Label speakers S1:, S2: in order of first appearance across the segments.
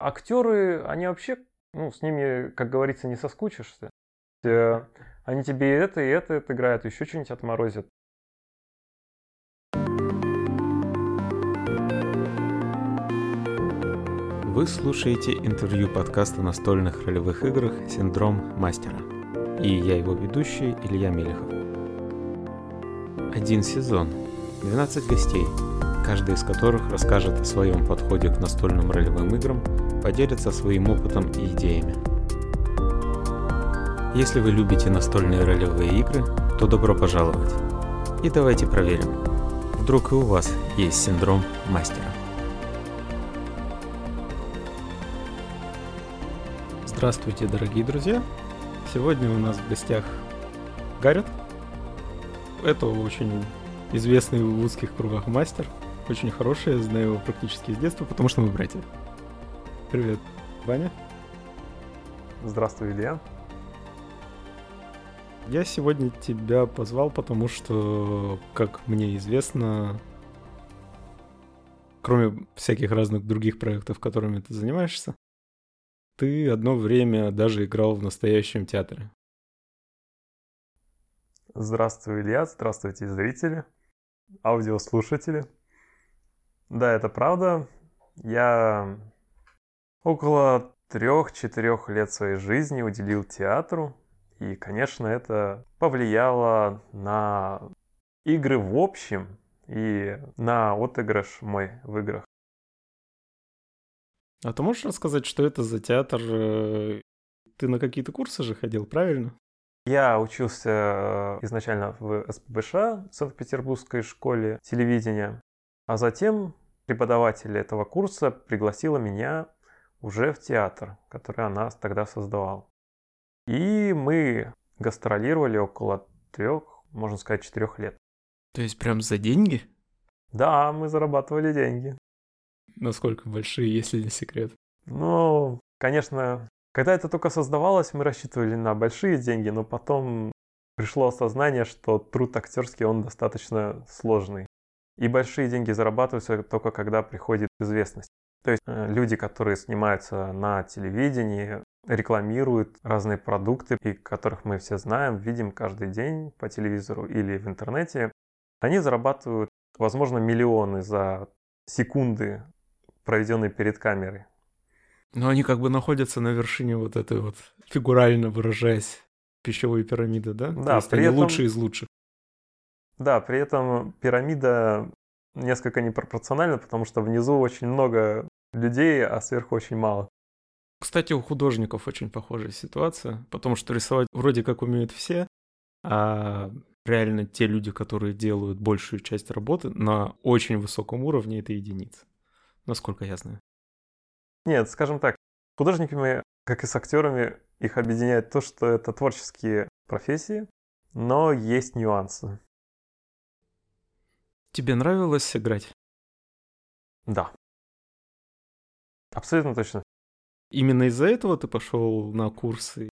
S1: Актеры, они вообще, ну, с ними, как говорится, не соскучишься. Э, они тебе и это, и это отыграют, еще что-нибудь отморозят.
S2: Вы слушаете интервью подкаста настольных ролевых играх «Синдром мастера». И я его ведущий Илья Мелехов. Один сезон, 12 гостей, каждый из которых расскажет о своем подходе к настольным ролевым играм, поделится своим опытом и идеями. Если вы любите настольные ролевые игры, то добро пожаловать. И давайте проверим, вдруг и у вас есть синдром мастера.
S3: Здравствуйте, дорогие друзья! Сегодня у нас в гостях Гаррет. Это очень известный в узких кругах мастер. Очень хороший, я знаю его практически с детства, потому что мы братья. Привет, Ваня.
S1: Здравствуй, Илья.
S3: Я сегодня тебя позвал, потому что, как мне известно, кроме всяких разных других проектов, которыми ты занимаешься, ты одно время даже играл в настоящем театре.
S1: Здравствуй, Илья, здравствуйте, зрители, аудиослушатели. Да, это правда. Я около трех-четырех лет своей жизни уделил театру. И, конечно, это повлияло на игры в общем и на отыгрыш мой в играх.
S3: А ты можешь рассказать, что это за театр? Э, ты на какие-то курсы же ходил, правильно?
S1: Я учился э, изначально в СПБШ, Санкт-Петербургской школе телевидения, а затем преподаватель этого курса пригласила меня уже в театр, который она тогда создавал. И мы гастролировали около трех, можно сказать, четырех лет.
S3: То есть прям за деньги?
S1: Да, мы зарабатывали деньги.
S3: Насколько большие, если не секрет?
S1: Ну, конечно, когда это только создавалось, мы рассчитывали на большие деньги, но потом пришло осознание, что труд актерский, он достаточно сложный. И большие деньги зарабатываются только когда приходит известность. То есть э, люди, которые снимаются на телевидении, рекламируют разные продукты, и которых мы все знаем, видим каждый день по телевизору или в интернете, они зарабатывают, возможно, миллионы за секунды проведенный перед камерой.
S3: Но они как бы находятся на вершине вот этой вот, фигурально выражаясь, пищевой пирамиды, да?
S1: Да, То
S3: есть при они этом... лучшие из лучших.
S1: Да, при этом пирамида несколько непропорциональна, потому что внизу очень много людей, а сверху очень мало.
S3: Кстати, у художников очень похожая ситуация, потому что рисовать вроде как умеют все, а реально те люди, которые делают большую часть работы на очень высоком уровне, это единицы насколько я знаю.
S1: Нет, скажем так, художниками, как и с актерами, их объединяет то, что это творческие профессии, но есть нюансы.
S3: Тебе нравилось играть?
S1: Да. Абсолютно точно.
S3: Именно из-за этого ты пошел на курсы?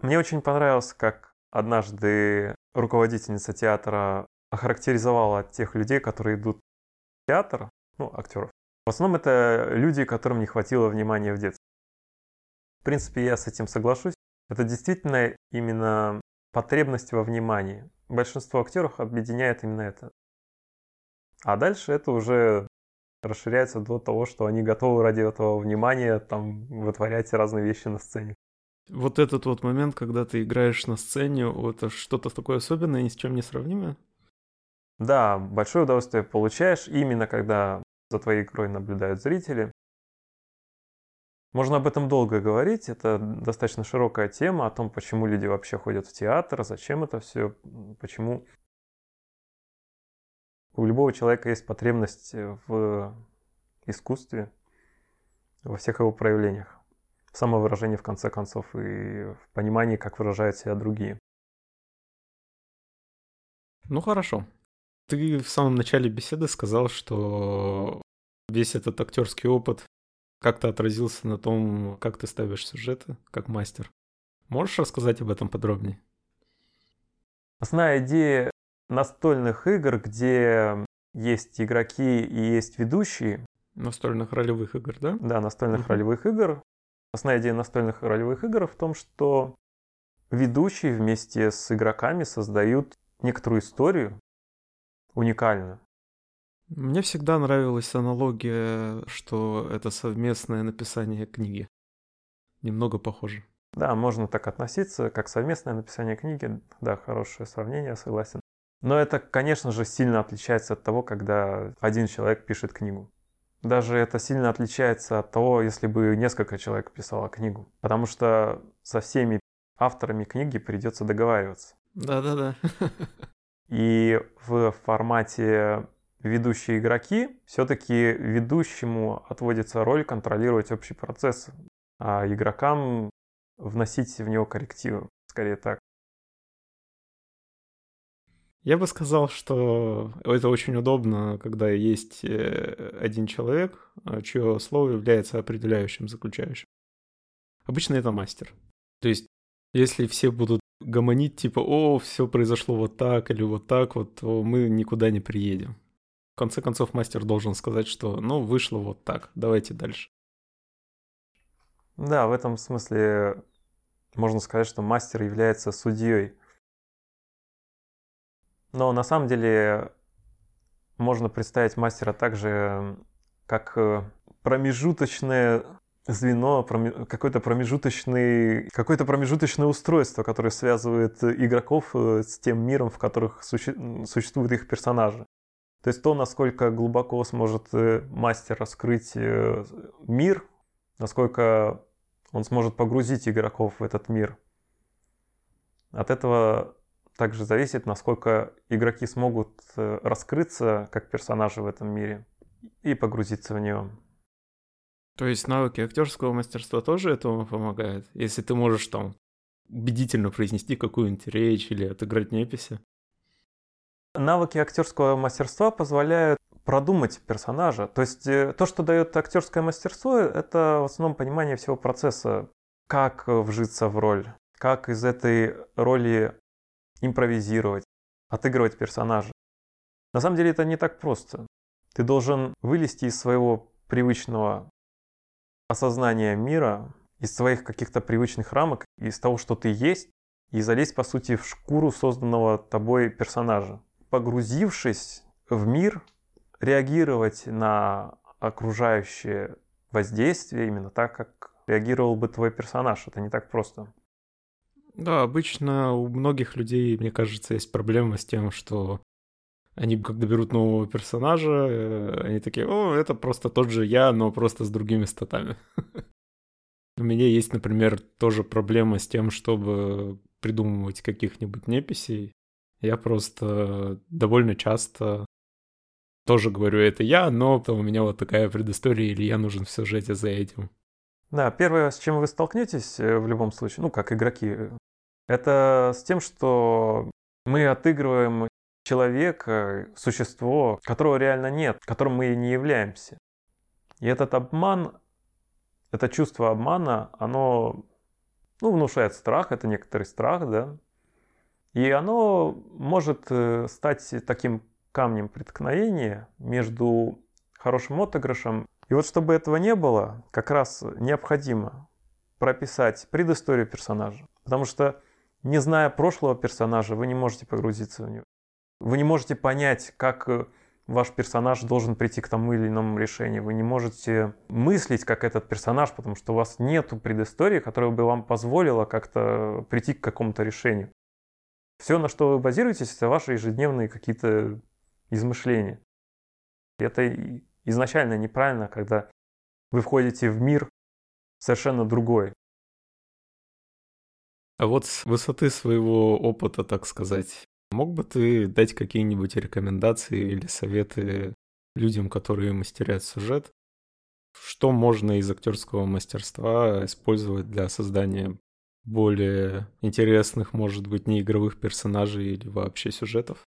S1: Мне очень понравилось, как однажды руководительница театра охарактеризовала тех людей, которые идут в театр, ну, актеров. В основном это люди, которым не хватило внимания в детстве. В принципе, я с этим соглашусь. Это действительно именно потребность во внимании. Большинство актеров объединяет именно это. А дальше это уже расширяется до того, что они готовы ради этого внимания там вытворять разные вещи на сцене.
S3: Вот этот вот момент, когда ты играешь на сцене, это что-то такое особенное, ни с чем не сравнимое?
S1: Да, большое удовольствие получаешь именно когда за твоей игрой наблюдают зрители. Можно об этом долго говорить, это достаточно широкая тема о том, почему люди вообще ходят в театр, зачем это все, почему у любого человека есть потребность в искусстве, во всех его проявлениях, в самовыражении в конце концов и в понимании, как выражают себя другие.
S3: Ну хорошо, ты в самом начале беседы сказал, что весь этот актерский опыт как-то отразился на том, как ты ставишь сюжеты, как мастер. Можешь рассказать об этом подробнее?
S1: Основная идея настольных игр, где есть игроки и есть ведущие,
S3: Настольных ролевых игр, да?
S1: Да, настольных
S3: Мгм.
S1: ролевых игр. Основная идея настольных ролевых игр в том, что ведущие вместе с игроками создают некоторую историю уникальную.
S3: Мне всегда нравилась аналогия, что это совместное написание книги. Немного похоже.
S1: Да, можно так относиться, как совместное написание книги. Да, хорошее сравнение, согласен. Но это, конечно же, сильно отличается от того, когда один человек пишет книгу. Даже это сильно отличается от того, если бы несколько человек писало книгу. Потому что со всеми авторами книги придется договариваться.
S3: Да-да-да.
S1: И в формате ведущие игроки все-таки ведущему отводится роль контролировать общий процесс, а игрокам вносить в него коррективы. Скорее так.
S3: Я бы сказал, что это очень удобно, когда есть э, один человек, а, чье слово является определяющим, заключающим. Обычно это мастер. То есть, если все будут гомонить, типа, о, все произошло вот так или вот так, вот, то мы никуда не приедем. В конце концов, мастер должен сказать, что, ну, вышло вот так, давайте дальше.
S1: Да, в этом смысле можно сказать, что мастер является судьей. Но на самом деле можно представить мастера также как э, промежуточное звено, какое-то промежуточный, какое-то промежуточное устройство, которое связывает игроков э, с тем миром, в которых суще- существуют их персонажи. То есть то, насколько глубоко сможет э, мастер раскрыть мир, насколько он сможет погрузить игроков в этот мир. От этого также зависит, насколько игроки смогут э, раскрыться как персонажи в этом мире и погрузиться в него.
S3: То есть навыки актерского мастерства тоже этому помогают? Если ты можешь там убедительно произнести какую-нибудь речь или отыграть неписи?
S1: Навыки актерского мастерства позволяют продумать персонажа. То есть э, то, что дает актерское мастерство, это в основном понимание всего процесса, как вжиться в роль, как из этой роли импровизировать, отыгрывать персонажа. На самом деле это не так просто. Ты должен вылезти из своего привычного осознания мира, из своих каких-то привычных рамок, из того, что ты есть, и залезть, по сути, в шкуру созданного тобой персонажа. Погрузившись в мир, реагировать на окружающее воздействие именно так, как реагировал бы твой персонаж. Это не так просто.
S3: Да, обычно у многих людей, мне кажется, есть проблема с тем, что они когда берут нового персонажа, э, они такие, о, это просто тот же я, но просто с другими статами. У меня есть, например, тоже проблема с тем, чтобы придумывать каких-нибудь неписей. Я просто довольно часто тоже говорю, это я, но у меня вот такая предыстория, или я нужен в сюжете за этим.
S1: Да, первое, с чем вы столкнетесь э, в любом случае, ну, как игроки, это с тем, что мы отыгрываем человека, существо, которого реально нет, которым мы не являемся. И этот обман, это чувство обмана, оно ну, внушает страх, это некоторый страх, да. И оно может э, стать таким камнем преткновения между хорошим отыгрышем. И вот чтобы этого не было, как раз необходимо прописать предысторию персонажа. Потому что, не зная прошлого персонажа, вы не можете погрузиться в него. Вы не можете понять, как э, ваш персонаж должен прийти к тому или иному решению. Вы не можете мыслить как этот персонаж, потому что у вас нет предыстории, которая бы вам позволила как-то прийти к какому-то решению. Все, на что вы базируетесь, это ваши ежедневные какие-то измышления. Это изначально неправильно, когда вы входите в мир совершенно другой.
S3: А вот с высоты своего опыта, так сказать, мог бы ты дать какие-нибудь рекомендации или советы людям, которые мастерят сюжет? Что можно из актерского мастерства использовать для создания более интересных, может быть, неигровых персонажей или вообще сюжетов?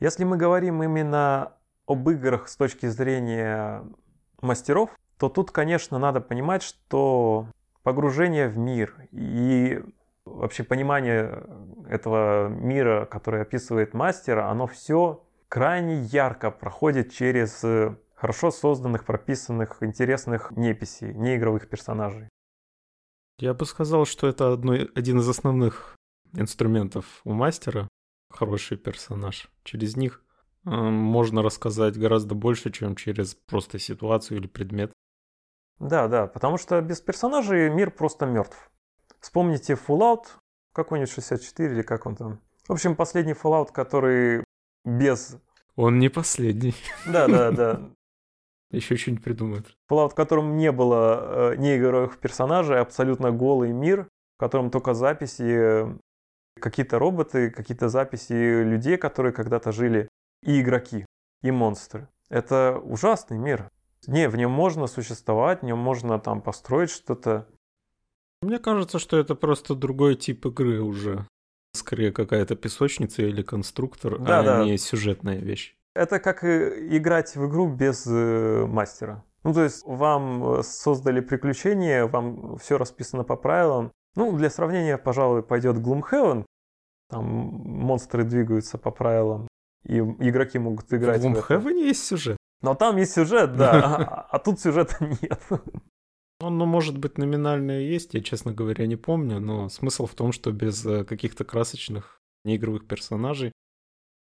S1: Если мы говорим именно об играх с точки зрения мастеров, то тут, конечно, надо понимать, что погружение в мир и вообще понимание этого мира, который описывает мастера, оно все крайне ярко проходит через хорошо созданных, прописанных, интересных неписей, неигровых персонажей.
S3: Я бы сказал, что это одно, один из основных инструментов у мастера. Хороший персонаж. Через них э, можно рассказать гораздо больше, чем через просто ситуацию или предмет.
S1: Да, да, потому что без персонажей мир просто мертв. Вспомните Fallout какой-нибудь 64 или как он там. В общем, последний Fallout, который без...
S3: Он не последний.
S1: Да, да, да.
S3: Еще что-нибудь придумают.
S1: Fallout, в котором не было э, неигровых персонажей, абсолютно голый мир, в котором только записи, какие-то роботы, какие-то записи людей, которые когда-то жили, и игроки, и монстры. Это ужасный мир. Не, в нем можно существовать, в нем можно там построить что-то.
S3: Мне кажется, что это просто другой тип игры уже. Скорее какая-то песочница или конструктор, да, а да. не сюжетная вещь.
S1: Это как играть в игру без э, мастера. Ну, то есть вам э, создали приключения, вам все расписано по правилам. Ну, для сравнения, пожалуй, пойдет Gloomhaven. Там монстры двигаются по правилам, и игроки могут играть.
S3: В Gloomhaven есть сюжет.
S1: Но там есть сюжет, да, а, а тут сюжета нет.
S3: Он, ну, может быть, номинально и есть, я, честно говоря, не помню, но смысл в том, что без э, каких-то красочных неигровых персонажей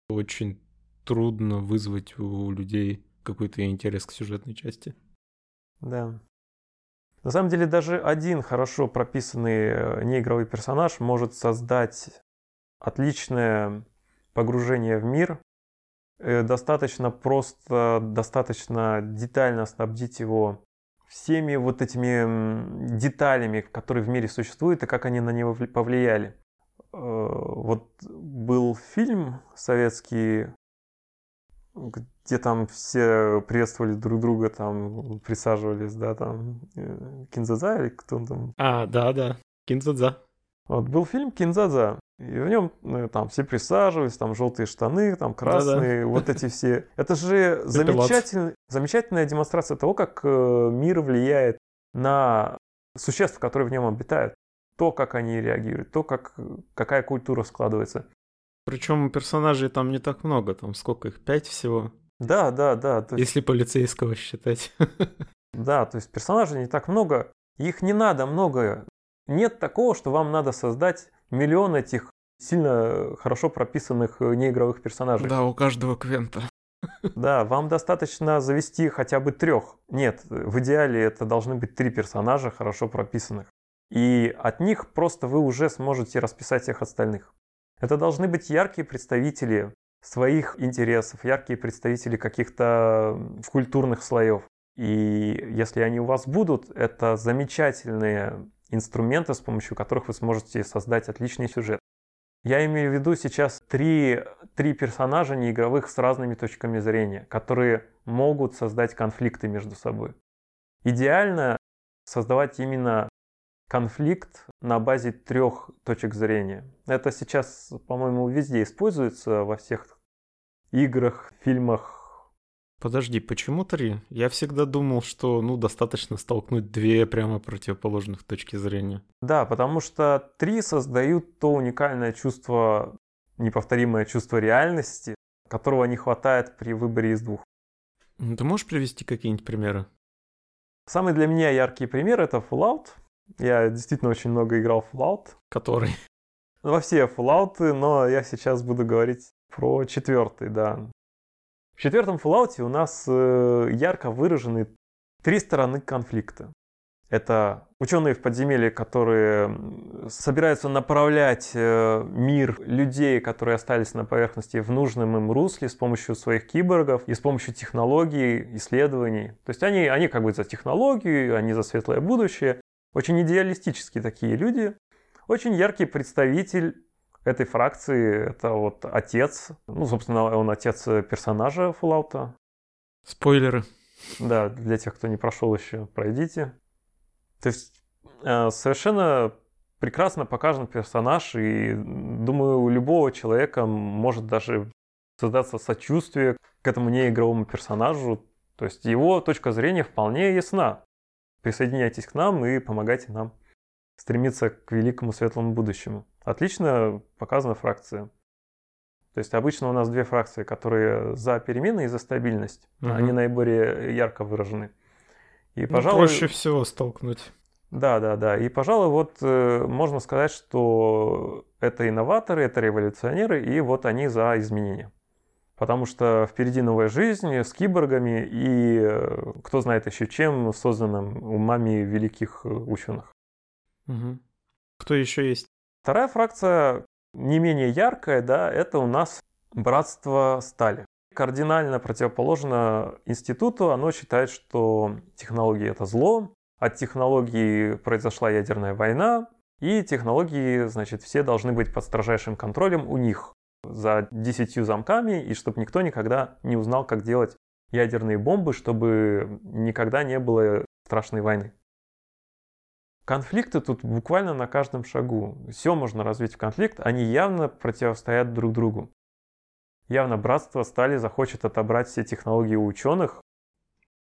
S3: очень трудно вызвать у людей какой-то интерес к сюжетной части.
S1: Да. На самом деле даже один хорошо прописанный э, неигровый персонаж может создать отличное погружение в мир, Э, достаточно просто, достаточно детально снабдить его всеми вот этими деталями, которые в мире существуют, и как они на него повлияли. Э, вот был фильм советский, где там все приветствовали друг друга, там присаживались, да, там э, Кинзадза или кто там?
S3: А, да, да, Кинзадза.
S1: Вот был фильм Кинзадза. И в нем ну, там все присаживались, там желтые штаны, там красные, Да-да. вот эти все. Это же замечательный, замечательная демонстрация того, как э, мир влияет на существ, которые в нем обитают. То, как они реагируют, то, как, какая культура складывается.
S3: Причем персонажей там не так много, там сколько их, пять всего?
S1: Да, да, да.
S3: Есть... Если полицейского считать.
S1: Да, то есть персонажей не так много, их не надо много. Нет такого, что вам надо создать миллион этих сильно хорошо прописанных э, неигровых персонажей.
S3: Да, у каждого квента.
S1: Да, вам достаточно завести хотя бы трех. Нет, в идеале это должны быть три персонажа хорошо прописанных. И от них просто вы уже сможете расписать всех остальных. Это должны быть яркие представители своих интересов, яркие представители каких-то культурных слоев. И если они у вас будут, это замечательные инструменты, с помощью которых вы сможете создать отличный сюжет. Я имею в виду сейчас три, три персонажа неигровых с разными точками зрения, которые могут создать конфликты между собой. Идеально создавать именно конфликт на базе трех точек зрения. Это сейчас, по-моему, везде используется во всех играх, фильмах,
S3: Подожди, почему три? Я всегда думал, что ну достаточно столкнуть две прямо противоположных точки зрения.
S1: Да, потому что три создают то уникальное чувство, неповторимое чувство реальности, которого не хватает при выборе из двух.
S3: Ты можешь привести какие-нибудь примеры?
S1: Самый для меня яркий пример это Fallout. Я действительно очень много играл в Fallout.
S3: Который?
S1: Во все Fallout, но я сейчас буду говорить про четвертый, да. В четвертом Fallout у нас э, ярко выражены три стороны конфликта. Это ученые в подземелье, которые собираются направлять э, мир людей, которые остались на поверхности, в нужном им русле с помощью своих киборгов и с помощью технологий, исследований. То есть они, они как бы за технологию, они за светлое будущее. Очень идеалистические такие люди. Очень яркий представитель этой фракции это вот отец, ну, собственно, он отец персонажа Fallout.
S3: Спойлеры.
S1: Да, для тех, кто не прошел еще, пройдите. То есть э, совершенно прекрасно показан персонаж, и думаю, у любого человека может даже создаться сочувствие к этому неигровому персонажу. То есть его точка зрения вполне ясна. Присоединяйтесь к нам и помогайте нам стремиться к великому светлому будущему. Отлично показана фракция. То есть обычно у нас две фракции, которые за перемены и за стабильность.
S3: Мгм.
S1: Они наиболее ярко выражены. И,
S3: Ну,
S1: пожалуй,
S3: проще всего столкнуть.
S1: да, да, да. И, пожалуй, вот э, можно сказать, что это инноваторы, это революционеры, и вот они за изменения. Потому что впереди новая жизнь с киборгами и э, кто знает еще чем, созданным умами великих э, ученых.
S3: Мгм. Кто еще есть?
S1: Вторая фракция, не менее яркая, да, это у нас братство стали. Кардинально противоположно институту, оно считает, что технологии это зло, от технологий произошла ядерная война, и технологии, значит, все должны быть под строжайшим контролем у них за десятью замками, и чтобы никто никогда не узнал, как делать ядерные бомбы, чтобы никогда не было страшной войны. Конфликты тут буквально на каждом шагу. Все можно развить в конфликт, они явно противостоят друг другу. Явно братство Стали захочет отобрать все технологии у ученых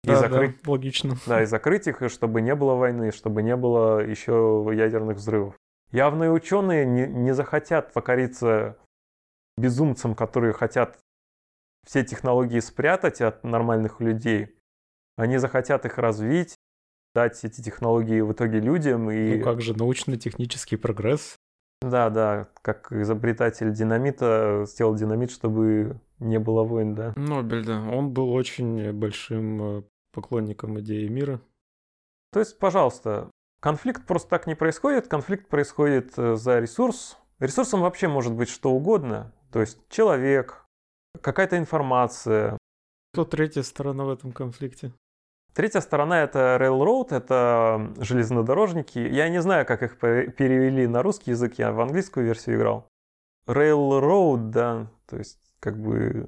S1: и,
S3: Да,
S1: закрыть,
S3: да, логично.
S1: да, и закрыть их, и чтобы не было войны, чтобы не было еще ядерных взрывов. Явные ученые не, не захотят покориться безумцам, которые хотят все технологии спрятать от нормальных людей. Они захотят их развить, дать эти технологии в итоге людям. И...
S3: Ну как же, научно-технический прогресс.
S1: Да, да, как изобретатель динамита сделал динамит, чтобы не было войн, да.
S3: Нобель, да. Он был очень большим э, поклонником идеи мира.
S1: То есть, пожалуйста, конфликт просто так не происходит, конфликт происходит э, за ресурс. Ресурсом вообще может быть что угодно, то есть человек, какая-то информация.
S3: Кто третья сторона в этом конфликте?
S1: Третья сторона это railroad, это железнодорожники. Я не знаю, как их пе- перевели на русский язык, я в английскую версию играл. Railroad, да, то есть как бы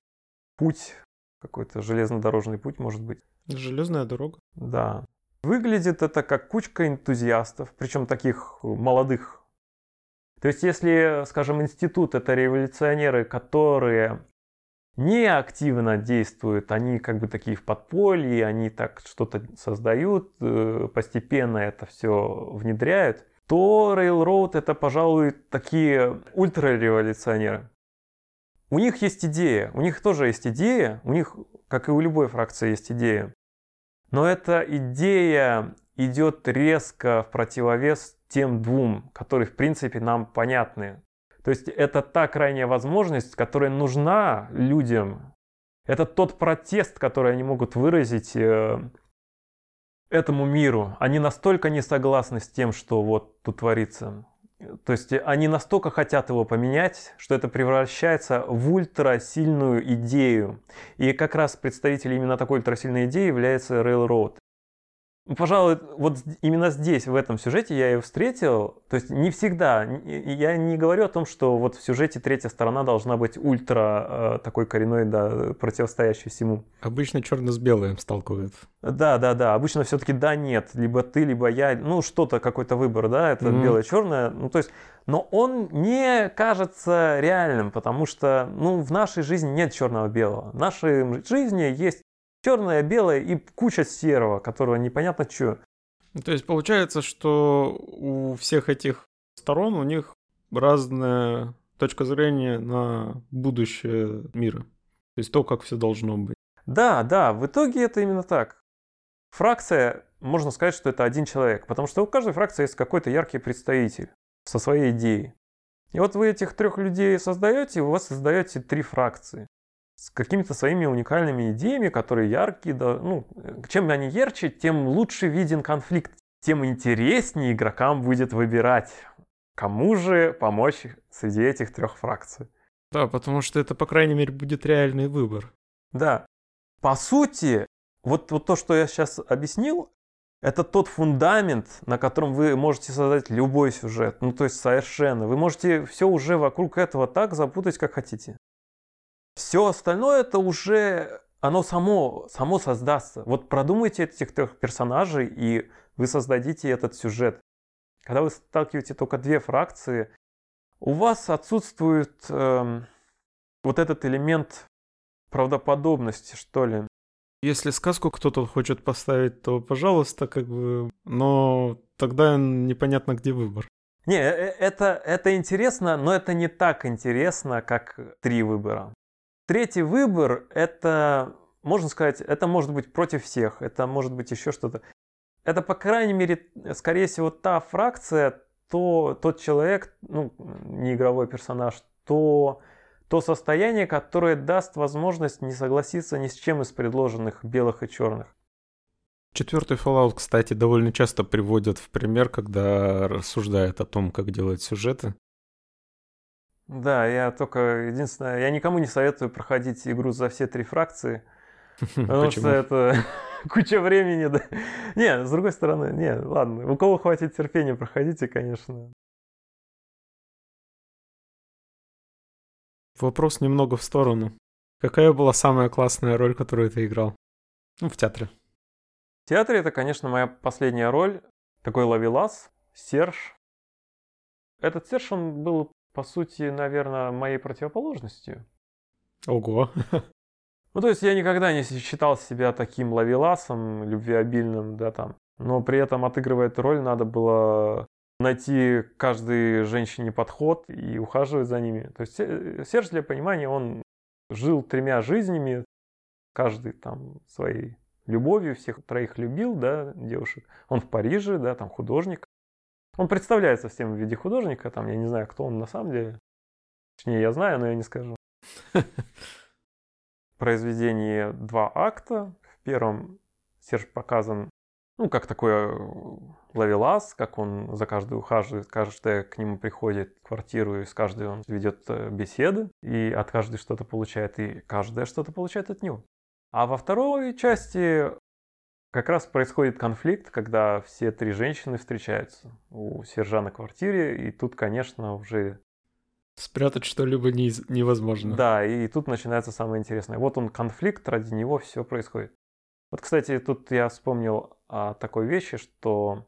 S1: путь, какой-то железнодорожный путь может быть.
S3: Железная дорога.
S1: Да. Выглядит это как кучка энтузиастов, причем таких молодых. То есть, если, скажем, институт это революционеры, которые не активно действуют, они как бы такие в подполье, они так что-то создают, э, постепенно это все внедряют, то Railroad это, пожалуй, такие ультрареволюционеры. У них есть идея, у них тоже есть идея, у них, как и у любой фракции, есть идея. Но эта идея идет резко в противовес тем двум, которые в принципе нам понятны. То есть это та крайняя возможность, которая нужна людям. Это тот протест, который они могут выразить э, этому миру. Они настолько не согласны с тем, что вот тут творится. То есть они настолько хотят его поменять, что это превращается в ультрасильную идею. И как раз представителем именно такой ультрасильной идеи является Railroad. Ну, Пожалуй, вот именно здесь, в этом сюжете я ее встретил. То есть не всегда. Я не говорю о том, что вот в сюжете третья сторона должна быть ультра э, такой коренной, да, противостоящей всему.
S3: Обычно черно с белым сталкивают.
S1: Да, да, да. Обычно все-таки да, нет. Либо ты, либо я. Ну, что-то, какой-то выбор, да, это
S3: Мгм.
S1: белое-черное. Ну, то есть, но он не кажется реальным, потому что, ну, в нашей жизни нет черного-белого. В нашей жизни есть черное, белое и куча серого, которого непонятно что.
S3: Ну, То есть получается, что у всех этих сторон у них разная точка зрения на будущее мира. То есть то, как все должно быть.
S1: Да, да, в итоге это именно так. Фракция, можно сказать, что это один человек, потому что у каждой фракции есть какой-то яркий представитель со своей идеей. И вот вы этих трех людей создаете, и у вас создаете три фракции с какими-то своими уникальными идеями, которые яркие. Да, ну, чем они ярче, тем лучше виден конфликт, тем интереснее игрокам будет выбирать, кому же помочь среди этих трех фракций.
S3: Да, потому что это, по крайней мере, будет реальный выбор.
S1: Да. По сути, вот, вот то, что я сейчас объяснил, это тот фундамент, на котором вы можете создать любой сюжет. Ну, то есть совершенно. Вы можете все уже вокруг этого так запутать, как хотите. Все остальное это уже оно само, само создастся. Вот продумайте этих трех персонажей, и вы создадите этот сюжет. Когда вы сталкиваете только две фракции, у вас отсутствует эм, вот этот элемент правдоподобности, что ли.
S3: Если сказку кто-то хочет поставить, то пожалуйста, как бы... Но тогда непонятно, где выбор.
S1: Не, э, это, это интересно, но это не так интересно, как три выбора. Третий выбор – это, можно сказать, это может быть против всех, это может быть еще что-то. Это, по крайней мере, скорее всего, та фракция, то, тот человек, ну, не игровой персонаж, то, то состояние, которое даст возможность не согласиться ни с чем из предложенных белых и черных.
S3: Четвертый Fallout, кстати, довольно часто приводят в пример, когда рассуждает о том, как делать сюжеты.
S1: Да, я только единственное, я никому не советую проходить игру за все три фракции, потому что это куча времени. Да. Не, с другой стороны, не, ладно, у кого хватит терпения, проходите, конечно.
S3: Вопрос немного в сторону. Какая была самая классная роль, которую ты играл? Ну, в театре.
S1: В театре это, конечно, моя последняя роль. Такой ловелас, Серж. Этот Серж, он был, по сути, наверное, моей противоположностью.
S3: Ого.
S1: Ну, то есть я никогда не считал себя таким ловеласом, любвеобильным, да, там. Но при этом, отыгрывая эту роль, надо было найти каждой женщине подход и ухаживать за ними. То есть э, Серж, для понимания, он жил тремя жизнями, каждый там своей любовью, всех троих любил, да, девушек. Он в Париже, да, там художник. Он представляется всем в виде художника, там, я не знаю, кто он на самом деле. Точнее, я знаю, но я не скажу. Произведение два акта. В первом Серж показан, ну, как такой э, ловелас, как он за каждой ухаживает, каждая к нему приходит в квартиру, и с каждой он ведет э, беседы, и от каждой что-то получает, и каждая что-то получает от него. А во второй части как раз происходит конфликт, когда все три женщины встречаются у Сержа на квартире, и тут, конечно, уже...
S3: Спрятать что-либо не, невозможно.
S1: Да, и тут начинается самое интересное. Вот он конфликт, ради него все происходит. Вот, кстати, тут я вспомнил о такой вещи, что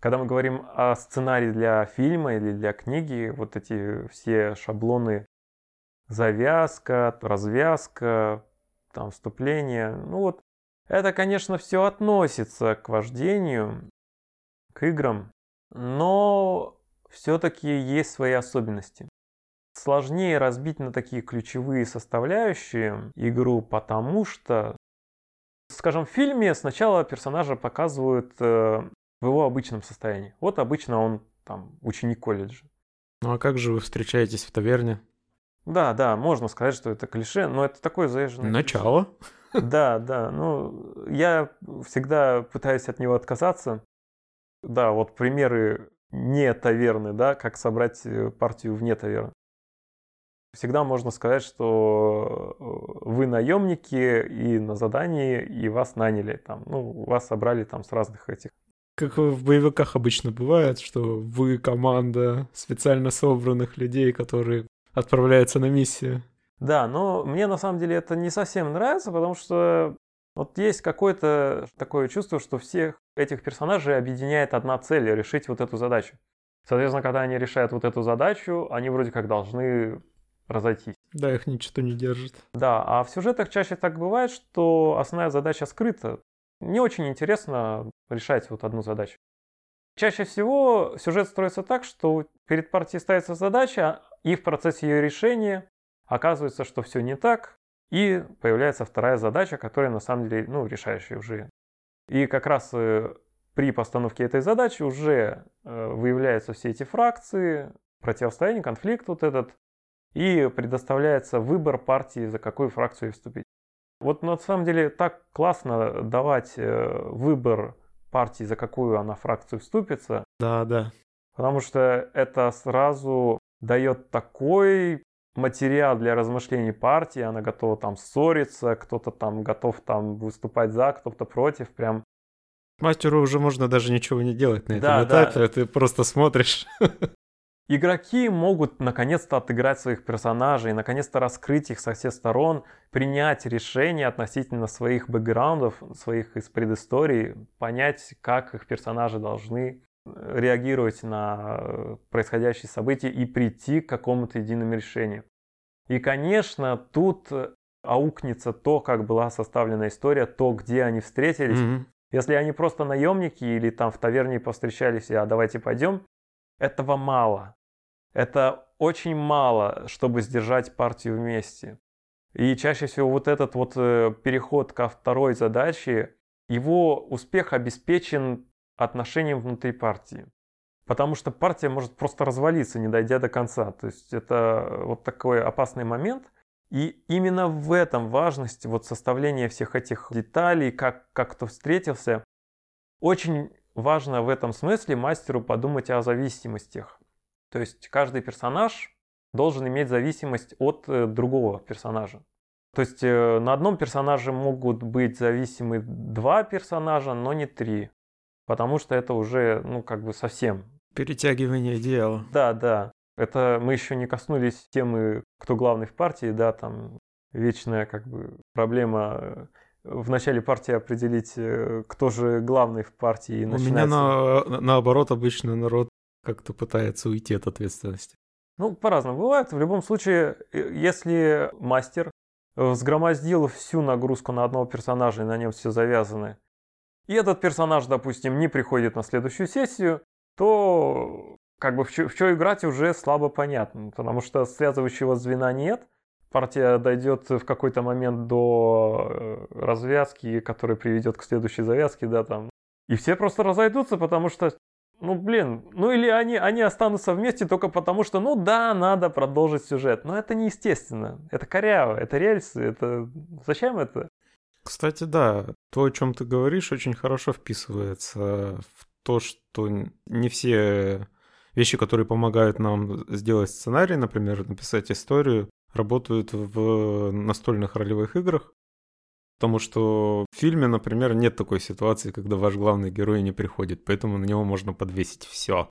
S1: когда мы говорим о сценарии для фильма или для книги, вот эти все шаблоны завязка, развязка, там вступление. Ну вот, это, конечно, все относится к вождению, к играм, но все-таки есть свои особенности. Сложнее разбить на такие ключевые составляющие игру, потому что, скажем, в фильме сначала персонажа показывают э, в его обычном состоянии. Вот обычно он там ученик колледжа.
S3: Ну а как же вы встречаетесь в таверне?
S1: Да, да, можно сказать, что это клише, но это такое заезженное.
S3: Начало.
S1: Клише. Да, да. Ну, я всегда пытаюсь от него отказаться. Да, вот примеры не таверны, да, как собрать э, партию вне таверны. Всегда можно сказать, что э, вы наемники и на задании, и вас наняли там. Ну, вас собрали там с разных этих
S3: как в боевиках обычно бывает, что вы команда специально собранных людей, которые отправляется на миссию.
S1: Да, но мне на самом деле это не совсем нравится, потому что вот есть какое-то такое чувство, что всех этих персонажей объединяет одна цель – решить вот эту задачу. Соответственно, когда они решают вот эту задачу, они вроде как должны разойтись.
S3: Да, их ничего не держит.
S1: Да, а в сюжетах чаще так бывает, что основная задача скрыта. Не очень интересно решать вот одну задачу. Чаще всего сюжет строится так, что перед партией ставится задача, и в процессе ее решения оказывается, что все не так, и появляется вторая задача, которая на самом деле, ну, решающая уже. И как раз э, при постановке этой задачи уже э, выявляются все эти фракции, противостояние, конфликт вот этот, и предоставляется выбор партии, за какую фракцию вступить. Вот на самом деле так классно давать э, выбор партии, за какую она фракцию вступится.
S3: Да, да.
S1: Потому что это сразу дает такой материал для размышлений партии, она готова там ссориться, кто-то там готов там выступать за, кто-то против, прям.
S3: Мастеру уже можно даже ничего не делать на этом да, этапе, да. ты просто смотришь.
S1: Игроки могут наконец-то отыграть своих персонажей, наконец-то раскрыть их со всех сторон, принять решение относительно своих бэкграундов, своих из предыстории, понять, как их персонажи должны реагировать на э, происходящие события и прийти к какому-то единому решению. И, конечно, тут аукнется то, как была составлена история, то, где они встретились. Mm-hmm. Если они просто наемники или там в таверне повстречались, а давайте пойдем, этого мало. Это очень мало, чтобы сдержать партию вместе. И чаще всего вот этот вот э, переход ко второй задаче, его успех обеспечен отношением внутри партии. Потому что партия может просто развалиться, не дойдя до конца. То есть это вот такой опасный момент. И именно в этом важность вот составления всех этих деталей, как, как кто встретился. Очень важно в этом смысле мастеру подумать о зависимостях. То есть каждый персонаж должен иметь зависимость от э, другого персонажа. То есть э, на одном персонаже могут быть зависимы два персонажа, но не три. Потому что это уже, ну, как бы совсем.
S3: Перетягивание идеала.
S1: Да, да. Это мы еще не коснулись темы, кто главный в партии, да, там вечная как бы проблема э, в начале партии определить, кто же главный в партии.
S3: У меня на, наоборот обычно народ как-то пытается уйти от ответственности.
S1: Ну, по-разному бывает. В любом случае, если мастер взгромоздил всю нагрузку на одного персонажа, и на нем все завязаны, и этот персонаж, допустим, не приходит на следующую сессию, то как бы в что, играть уже слабо понятно, потому что связывающего звена нет, партия дойдет в какой-то момент до э, развязки, которая приведет к следующей завязке, да, там, и все просто разойдутся, потому что ну, блин, ну или они, они останутся вместе только потому, что, ну да, надо продолжить сюжет. Но это неестественно. Это коряво, это рельсы, это... Зачем это?
S3: Кстати, да, то, о чем ты говоришь, очень хорошо вписывается в то, что не все вещи, которые помогают нам сделать сценарий, например, написать историю, работают в настольных ролевых играх. Потому что в фильме, например, нет такой ситуации, когда ваш главный герой не приходит, поэтому на него можно подвесить все.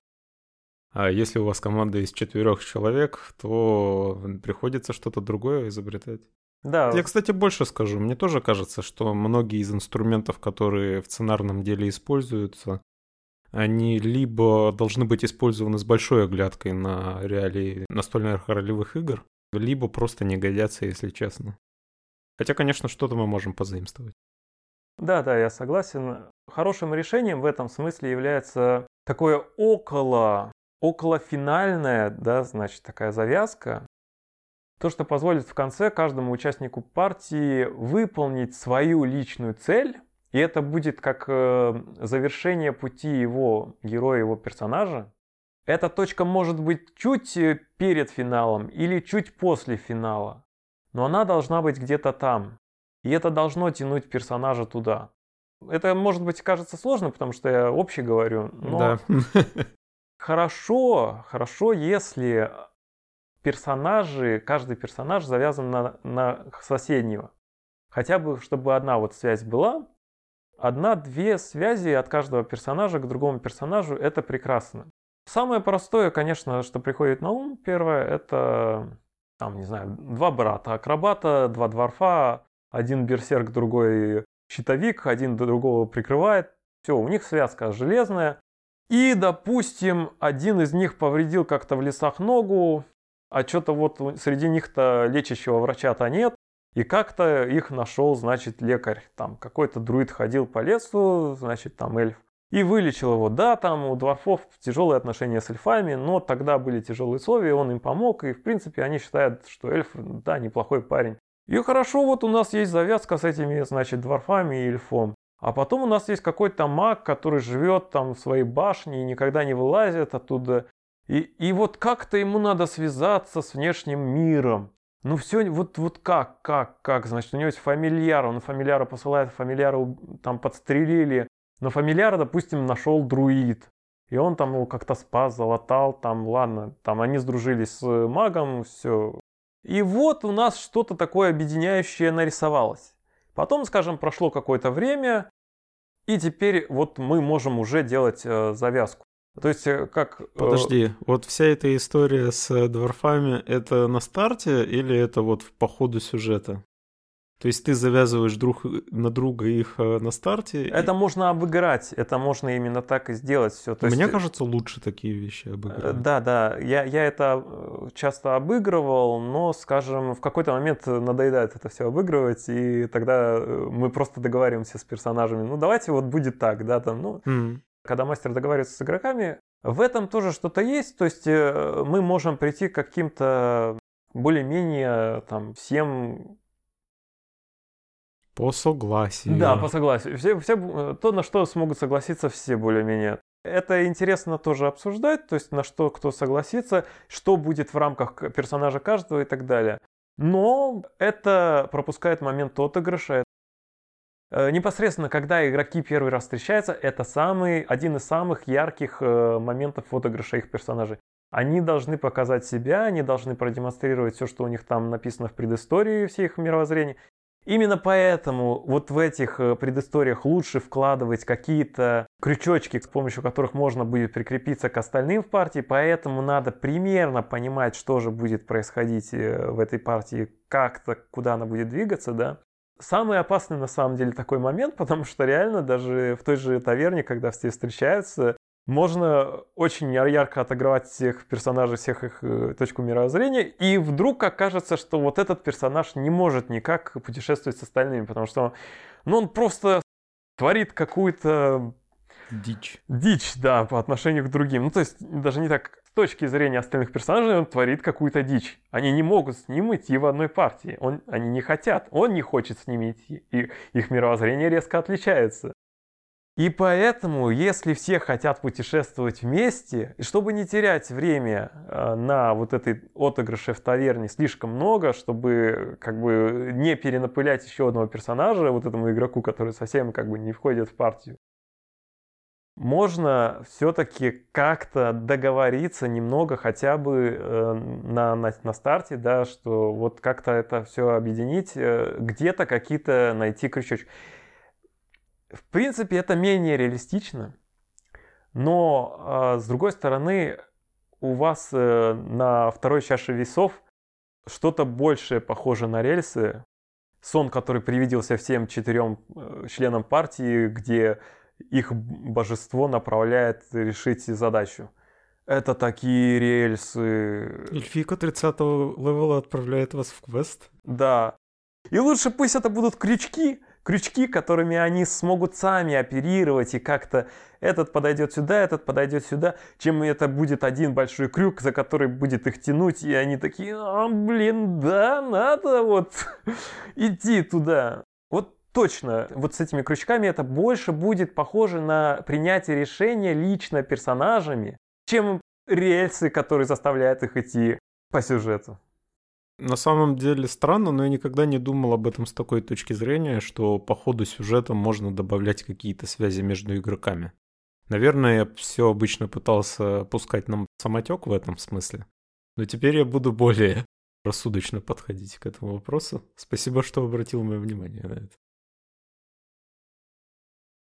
S3: А если у вас команда из четырех человек, то приходится что-то другое изобретать. Да. Я, кстати, больше скажу. Мне тоже кажется, что многие из инструментов, которые в сценарном деле используются, они либо должны быть использованы с большой оглядкой на реалии настольных ролевых игр, либо просто не годятся, если честно. Хотя, конечно, что-то мы можем позаимствовать.
S1: Да, да, я согласен. Хорошим решением в этом смысле является такое около, около финальная, да, значит, такая завязка. То, что позволит в конце каждому участнику партии выполнить свою личную цель, и это будет как э, завершение пути его героя, его персонажа. Эта точка может быть чуть э, перед финалом или чуть после финала но она должна быть где-то там. И это должно тянуть персонажа туда. Это, может быть, кажется сложно, потому что я общий говорю, но да. хорошо, хорошо, если персонажи, каждый персонаж завязан на, на соседнего. Хотя бы, чтобы одна вот связь была, одна-две связи от каждого персонажа к другому персонажу, это прекрасно. Самое простое, конечно, что приходит на ум, первое, это там, не знаю, два брата акробата, два дворфа, один берсерк, другой щитовик, один другого прикрывает. Все, у них связка железная. И, допустим, один из них повредил как-то в лесах ногу, а что-то вот среди них-то лечащего врача-то нет. И как-то их нашел, значит, лекарь. Там какой-то друид ходил по лесу, значит, там эльф и вылечил его. Да, там у дворфов тяжелые отношения с эльфами, но тогда были тяжелые условия, он им помог, и в принципе они считают, что эльф, да, неплохой парень. И хорошо, вот у нас есть завязка с этими, значит, дворфами и эльфом. А потом у нас есть какой-то маг, который живет там в своей башне и никогда не вылазит оттуда. И, и вот как-то ему надо связаться с внешним миром. Ну все, вот, вот как, как, как, значит, у него есть фамильяр, он фамильяра посылает, фамильяра там подстрелили, но фамильяра, допустим, нашел друид. И он там его как-то спас, залатал, там, ладно, там они сдружились с магом, все. И вот у нас что-то такое объединяющее нарисовалось. Потом, скажем, прошло какое-то время, и теперь вот мы можем уже делать э, завязку. То есть э, как... Э,
S3: Подожди, вот вся эта история с дворфами, это на старте или это вот по ходу сюжета? То есть ты завязываешь друг на друга их э, на старте.
S1: Это и... можно обыграть, это можно именно так и сделать все.
S3: То Мне есть... кажется, лучше такие вещи обыгрывать. Э,
S1: да, да, я, я это э, часто обыгрывал, но, скажем, в какой-то момент надоедает это все обыгрывать, и тогда мы просто договариваемся с персонажами, ну давайте вот будет так, да, там, ну. Mm. Когда мастер договаривается с игроками, В этом тоже что-то есть, то есть э, мы можем прийти к каким-то более-менее там всем
S3: по согласию.
S1: Да, по согласию. Все, все, э, то, на что смогут согласиться все более-менее. Это интересно тоже обсуждать, то есть на что кто согласится, что будет в рамках персонажа каждого и так далее. Но это пропускает момент отыгрыша. Э, непосредственно, когда игроки первый раз встречаются, это самый, один из самых ярких э, моментов отыгрыша их персонажей. Они должны показать себя, они должны продемонстрировать все, что у них там написано в предыстории, все их мировоззрения. Именно поэтому вот в этих э, предысториях лучше вкладывать какие-то крючочки, с помощью которых можно будет прикрепиться к остальным в партии, поэтому надо примерно понимать, что же будет происходить в этой партии, как-то, куда она будет двигаться, да. Самый опасный на самом деле такой момент, потому что реально даже в той же таверне, когда все встречаются, можно очень ярко отыгрывать всех персонажей, всех их э, точку мировоззрения, и вдруг окажется, что вот этот персонаж не может никак путешествовать с остальными, потому что ну, он просто творит какую-то
S3: Дичь.
S1: Дичь, да, по отношению к другим. Ну, то есть, даже не так, точки зрения остальных персонажей, он творит какую-то дичь. Они не могут с ним идти в одной партии. Он, они не хотят. Он не хочет с ними идти. И их мировоззрение резко отличается. И поэтому, если все хотят путешествовать вместе, и чтобы не терять время э, на вот этой отыгрыше в таверне слишком много, чтобы как бы не перенапылять еще одного персонажа, вот этому игроку, который совсем как бы не входит в партию, можно все-таки как-то договориться немного хотя бы э, на, на, на старте, да, что вот как-то это все объединить, э, где-то какие-то найти крючочки. В принципе, это менее реалистично, но а, с другой стороны, у вас э, на второй чаше весов что-то большее похоже на рельсы. Сон, который привиделся всем четырем э, членам партии, где их божество направляет решить задачу. Это такие рельсы.
S3: Эльфика 30 левела отправляет вас в квест.
S1: Да. И лучше пусть это будут крючки, крючки, которыми они смогут сами оперировать и как-то этот подойдет сюда, этот подойдет сюда, чем это будет один большой крюк, за который будет их тянуть, и они такие, а, блин, да, надо вот идти туда. Вот точно, вот с этими крючками это больше будет похоже на принятие решения лично персонажами, чем рельсы, которые заставляют их идти по сюжету.
S3: На самом деле странно, но я никогда не думал об этом с такой точки зрения, что по ходу сюжета можно добавлять какие-то связи между игроками. Наверное, я все обычно пытался пускать нам самотек в этом смысле. Но теперь я буду более рассудочно подходить к этому вопросу. Спасибо, что обратил мое внимание на это.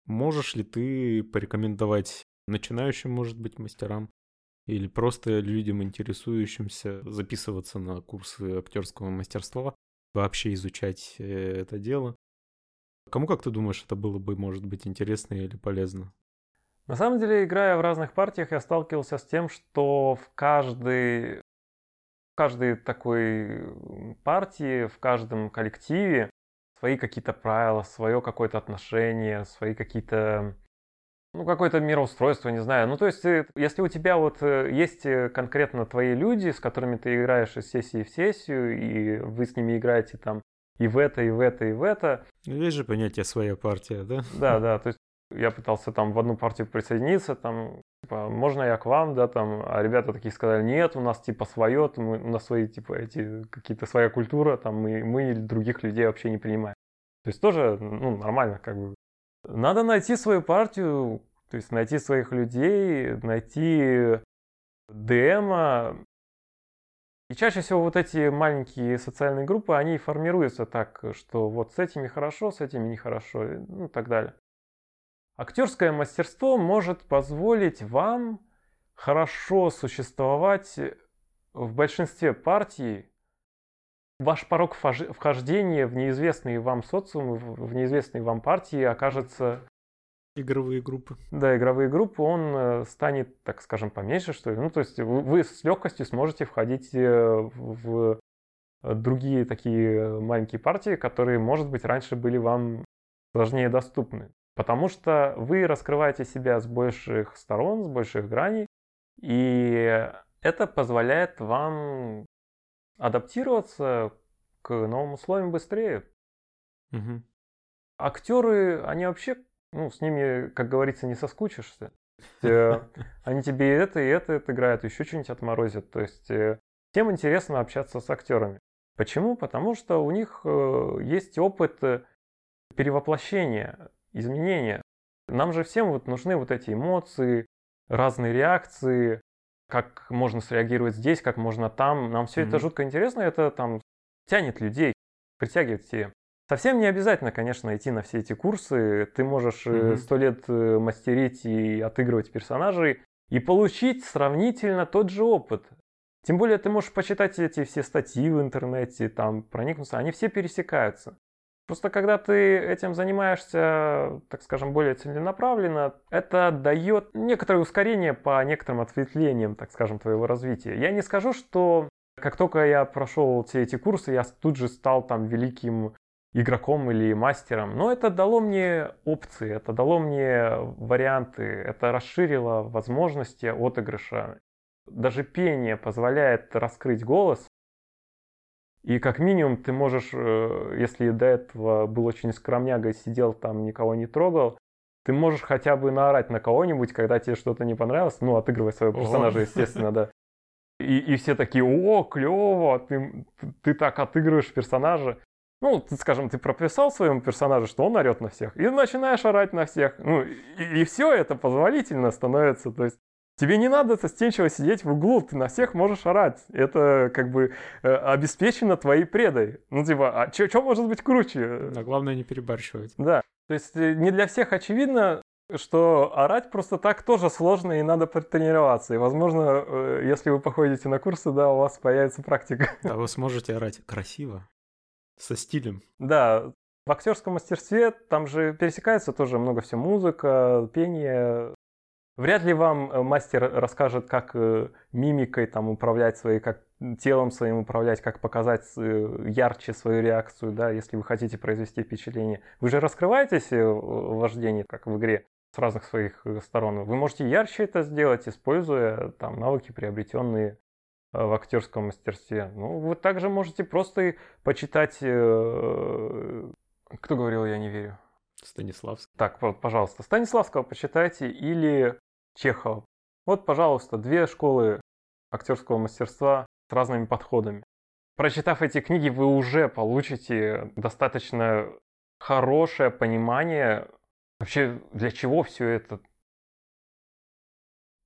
S3: Можешь ли ты порекомендовать начинающим, может быть, мастерам или просто людям, интересующимся, записываться на курсы актерского мастерства, вообще изучать э, это дело. Кому, как ты думаешь, это было бы, может быть, интересно или полезно?
S1: На самом деле, играя в разных партиях, я сталкивался с тем, что в каждой, в каждой такой партии, в каждом коллективе свои какие-то правила, свое какое-то отношение, свои какие-то ну, какое-то мироустройство, не знаю. Ну, то есть, э, если у тебя вот э, есть э, конкретно твои люди, с которыми ты играешь из сессии в сессию, и вы с ними играете там и в это, и в это, и в это.
S3: Есть же понятие «своя партия», да?
S1: Да, да, то есть я пытался там в одну партию присоединиться, там, типа, можно я к вам, да, там, а ребята такие сказали, нет, у нас, типа, свое, мы, у нас свои, типа, эти, какие-то своя культура, там, мы, мы других людей вообще не принимаем. То есть тоже, ну, нормально, как бы, надо найти свою партию, то есть найти своих людей, найти демо. И чаще всего вот эти маленькие социальные группы, они формируются так, что вот с этими хорошо, с этими нехорошо, ну и так далее. Актерское мастерство может позволить вам хорошо существовать в большинстве партий. Ваш порог вхождения в неизвестные вам социумы, в неизвестные вам партии окажется
S3: Игровые группы.
S1: Да, игровые группы, он э, станет, так скажем, поменьше, что ли. Ну, то есть вы с легкостью сможете входить э, в другие такие маленькие партии, которые, может быть, раньше были вам сложнее доступны. Потому что вы раскрываете себя с больших сторон, с больших граней, И это позволяет вам адаптироваться к новым условиям быстрее.
S3: Угу.
S1: Актеры, они вообще, ну, с ними, как говорится, не соскучишься. Э, они тебе и это, и это отыграют, еще что-нибудь отморозят. То есть э, всем интересно общаться с актерами. Почему? Потому что у них э, есть опыт перевоплощения, изменения. Нам же всем вот нужны вот эти эмоции, разные реакции, как можно среагировать здесь, как можно там. Нам все mm-hmm. это жутко интересно, это там тянет людей, притягивает все. Совсем не обязательно, конечно, идти на все эти курсы. Ты можешь сто mm-hmm. лет э, мастерить и отыгрывать персонажей и получить сравнительно тот же опыт. Тем более ты можешь почитать эти все статьи в интернете, там проникнуться, они все пересекаются. Просто когда ты этим занимаешься, так скажем, более целенаправленно, это дает некоторое ускорение по некоторым ответвлениям, так скажем, твоего развития. Я не скажу, что как только я прошел все эти курсы, я тут же стал там великим игроком или мастером, но это дало мне опции, это дало мне варианты, это расширило возможности отыгрыша. Даже пение позволяет раскрыть голос, и как минимум ты можешь, э, если до этого был очень скромнягой, сидел там, никого не трогал, ты можешь хотя бы наорать на кого-нибудь, когда тебе что-то не понравилось, ну, отыгрывая своего персонажа, естественно, да. И, и все такие, о, клево, ты, ты так отыгрываешь персонажа. Ну, ты, скажем, ты прописал своему персонажу, что он орет на всех, и начинаешь орать на всех. Ну, и, и все это позволительно становится. То есть Тебе не надо застенчиво сидеть в углу, ты на всех можешь орать. Это как бы э, обеспечено твоей предой. Ну, типа, а что может быть круче?
S3: А главное не перебарщивать.
S1: Да. То есть э, не для всех очевидно, что орать просто так тоже сложно и надо потренироваться. И, возможно, э, если вы походите на курсы, да, у вас появится практика.
S3: А вы сможете орать красиво, со стилем.
S1: Да, в актерском мастерстве там же пересекается тоже много всего музыка, пение, Вряд ли вам э, мастер расскажет, как э, мимикой там управлять своей, как телом своим управлять, как показать э, ярче свою реакцию, да, если вы хотите произвести впечатление. Вы же раскрываетесь в вождении, как в игре, с разных своих сторон. Вы можете ярче это сделать, используя там навыки, приобретенные в актерском мастерстве. Ну, вы также можете просто почитать... Кто говорил, я не верю?
S3: Станиславский.
S1: Так, пожалуйста, Станиславского почитайте или Чехова. Вот, пожалуйста, две школы актерского мастерства с разными подходами. Прочитав эти книги, вы уже получите достаточно хорошее понимание вообще для чего все это.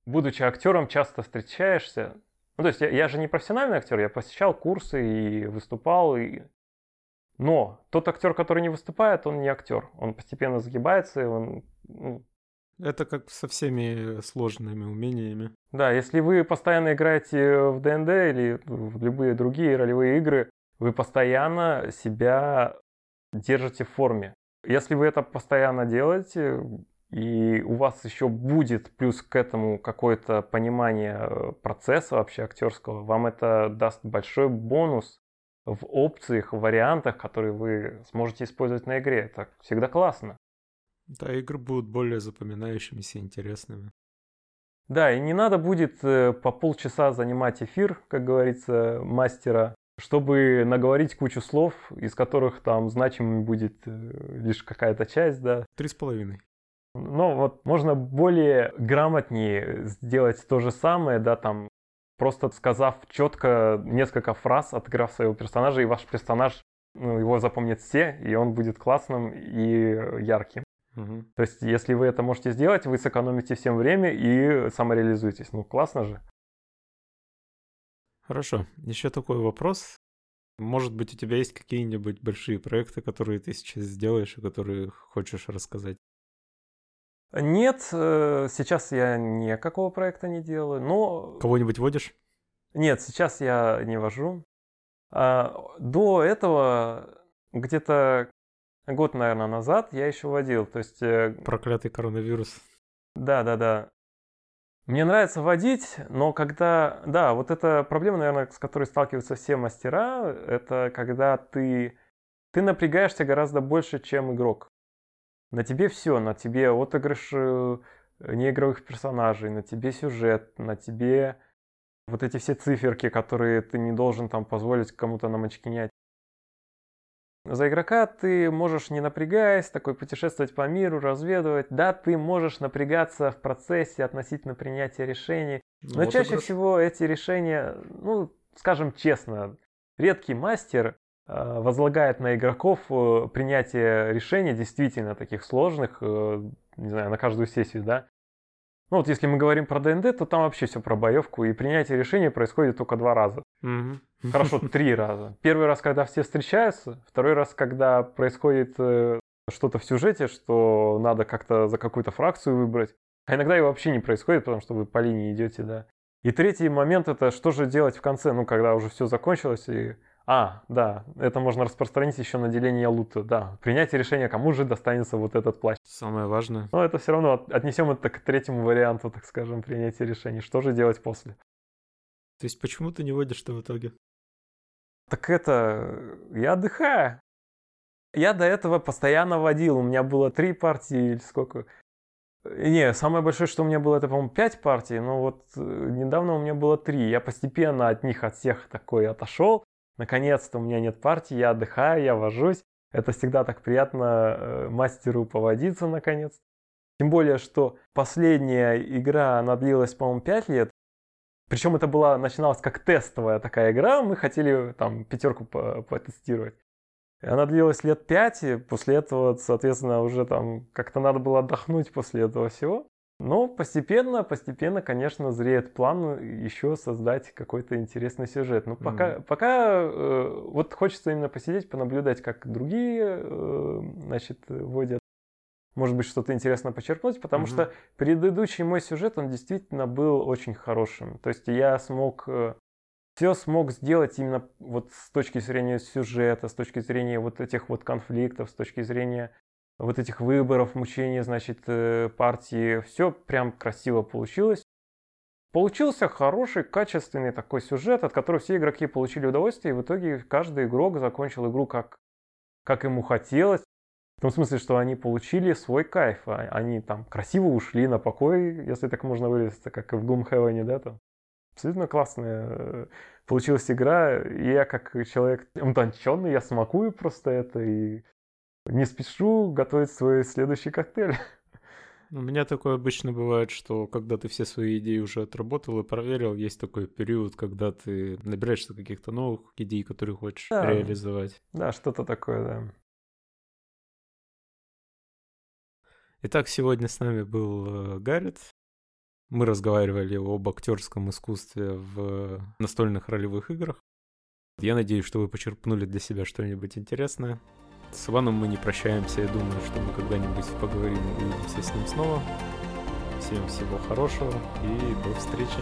S1: Будучи актером, часто встречаешься. Ну, то есть я, я же не профессиональный актер, я посещал курсы и выступал, и но тот актер, который не выступает, он не актер. Он постепенно загибается, и он... Ну...
S3: Это как со всеми сложными умениями.
S1: Да, если вы постоянно играете в ДНД или в любые другие ролевые игры, вы постоянно себя держите в форме. Если вы это постоянно делаете, и у вас еще будет плюс к этому какое-то понимание процесса вообще актерского, вам это даст большой бонус в опциях, в вариантах, которые вы сможете использовать на игре. Это всегда классно.
S3: Да, игры будут более запоминающимися и интересными.
S1: Да, и не надо будет э, по полчаса занимать эфир, как говорится, мастера, чтобы наговорить кучу слов, из которых там значимым будет э, лишь какая-то часть, да.
S3: Три с половиной.
S1: Но вот можно более грамотнее сделать то же самое, да, там просто сказав четко несколько фраз, отыграв своего персонажа, и ваш персонаж, ну, его запомнят все, и он будет классным и ярким.
S3: Угу.
S1: То есть, если вы это можете сделать, вы сэкономите всем время и самореализуетесь. Ну, классно же.
S3: Хорошо. Еще такой вопрос. Может быть, у тебя есть какие-нибудь большие проекты, которые ты сейчас сделаешь и которые хочешь рассказать?
S1: Нет, э, сейчас я никакого проекта не делаю, но...
S3: Кого-нибудь водишь?
S1: Нет, сейчас я не вожу. А, до этого, где-то год, наверное, назад я еще водил, то есть... Э,
S3: Проклятый коронавирус.
S1: Да, да, да. Мне нравится водить, но когда... Да, вот эта проблема, наверное, с которой сталкиваются все мастера, это когда ты... Ты напрягаешься гораздо больше, чем игрок. На тебе все, на тебе отыгрыш, э, неигровых персонажей, на тебе сюжет, на тебе вот эти все циферки, которые ты не должен там позволить кому-то намочкинять. За игрока ты можешь, не напрягаясь, такой путешествовать по миру, разведывать. Да, ты можешь напрягаться в процессе относительно принятия решений. Ну, но вот чаще всего эти решения, ну, скажем честно, редкий мастер э, возлагает на игроков э, принятие решений действительно таких сложных, э, не знаю, на каждую сессию, да. Ну вот если мы говорим про ДНД, то там вообще все про боевку, и принятие решения происходит только два раза.
S3: Угу.
S1: Хорошо, три раза. Первый раз, когда все встречаются, второй раз, когда происходит э, что-то в сюжете, что надо как-то за какую-то фракцию выбрать. А иногда и вообще не происходит, потому что вы по линии идете, да. И третий момент это что же делать в конце, ну когда уже все закончилось и а, да, это можно распространить еще на деление лута, да. Принятие решения, кому же достанется вот этот плащ.
S3: Самое важное.
S1: Но это все равно отнесем это к третьему варианту, так скажем, принятия решений. Что же делать после?
S3: То есть почему ты не водишь-то в итоге?
S1: Так это... Я отдыхаю. Я до этого постоянно водил. У меня было три партии или сколько. Не, самое большое, что у меня было, это, по-моему, пять партий, но вот э, недавно у меня было три. Я постепенно от них, от всех такой отошел наконец-то у меня нет партии, я отдыхаю, я вожусь. Это всегда так приятно э, мастеру поводиться наконец. Тем более, что последняя игра, она длилась, по-моему, 5 лет. Причем это была, начиналась как тестовая такая игра, мы хотели там пятерку потестировать. Она длилась лет 5, и после этого, соответственно, уже там как-то надо было отдохнуть после этого всего. Но постепенно, постепенно, конечно, зреет план еще создать какой-то интересный сюжет. Но пока, mm. пока э, вот хочется именно посидеть, понаблюдать, как другие, э, значит, вводят. Может быть, что-то интересно почерпнуть, потому mm-hmm. что предыдущий мой сюжет, он действительно был очень хорошим. То есть я смог, э, все смог сделать именно вот с точки зрения сюжета, с точки зрения вот этих вот конфликтов, с точки зрения вот этих выборов, мучений, значит, э, партии. Все прям красиво получилось. Получился хороший, качественный такой сюжет, от которого все игроки получили удовольствие, и в итоге каждый игрок закончил игру как, как ему хотелось. В том смысле, что они получили свой кайф. А они там красиво ушли на покой, если так можно выразиться, как и в Gloomhaven, да, там. Абсолютно классная э, получилась игра. И я как человек утонченный, я смакую просто это и не спешу готовить свой следующий коктейль.
S3: У меня такое обычно бывает, что когда ты все свои идеи уже отработал и проверил, есть такой период, когда ты набираешься каких-то новых идей, которые хочешь да. реализовать.
S1: Да, что-то такое, да.
S3: Итак, сегодня с нами был э, Гаррет. Мы разговаривали об актерском искусстве в настольных ролевых играх. Я надеюсь, что вы почерпнули для себя что-нибудь интересное. С Иваном мы не прощаемся. Я думаю, что мы когда-нибудь поговорим и увидимся с ним снова. Всем всего хорошего и до встречи.